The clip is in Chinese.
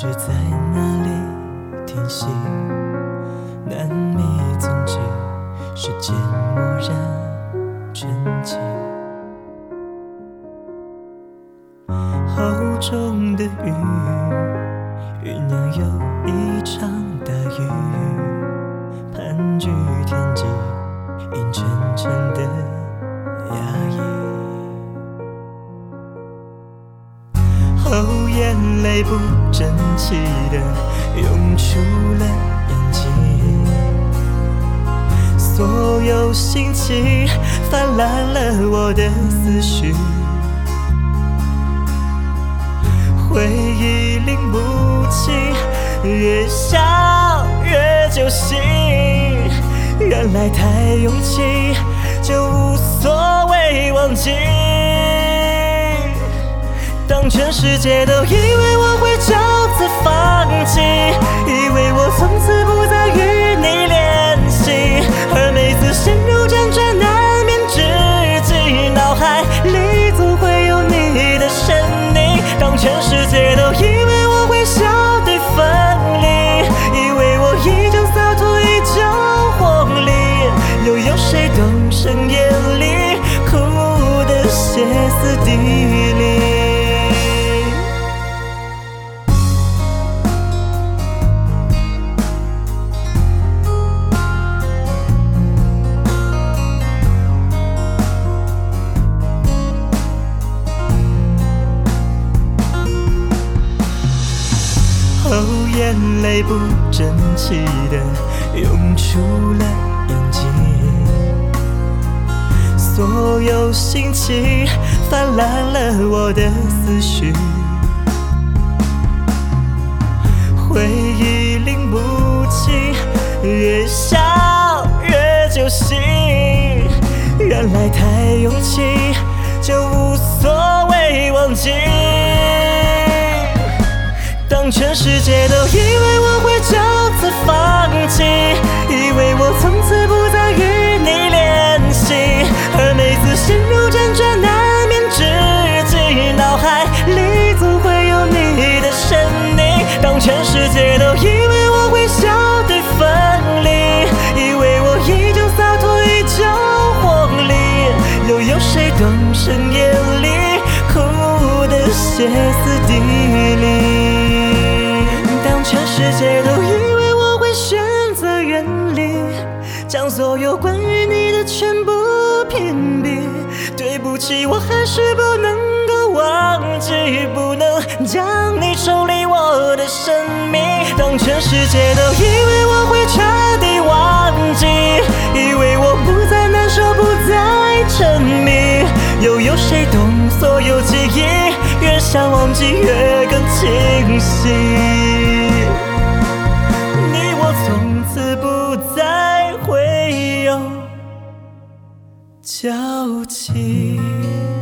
知在哪里停息，难觅踪迹，时间蓦然沉寂。厚重的雨，酝酿又一场大雨，盘踞天际。不争气的涌出了眼睛，所有心情泛滥了我的思绪。回忆拎不清，越想越揪心。原来太用情，就无所谓忘记。当全世界都以为我会就此放弃，以为我从此不再与你联系，而每次陷入辗转难眠之际，脑海里总会有你的身影。当全世界都以为我会笑对分离，以为我已将洒脱依旧活力，又有谁懂深夜里哭得歇斯底眼泪不争气的涌出了眼睛，所有心情泛滥了我的思绪，回忆拎不清，越想越揪心。原来太用情，就无所谓忘记。当全世界都以为我会就此放弃，以为我从此不再与你联系，而每次陷入辗转难眠之际，脑海里总会有你的身影。当全世界都以为我会笑对分离，以为我依旧洒脱依旧活力，又有谁懂深夜里哭得歇斯底里？世界都以为我会选择远离，将所有关于你的全部屏蔽。对不起，我还是不能够忘记，不能将你抽离我的生命。当全世界都以为我会彻底忘记，以为我不再难受，不再沉迷，又有谁懂所有记忆？越想忘记，越更清晰。心。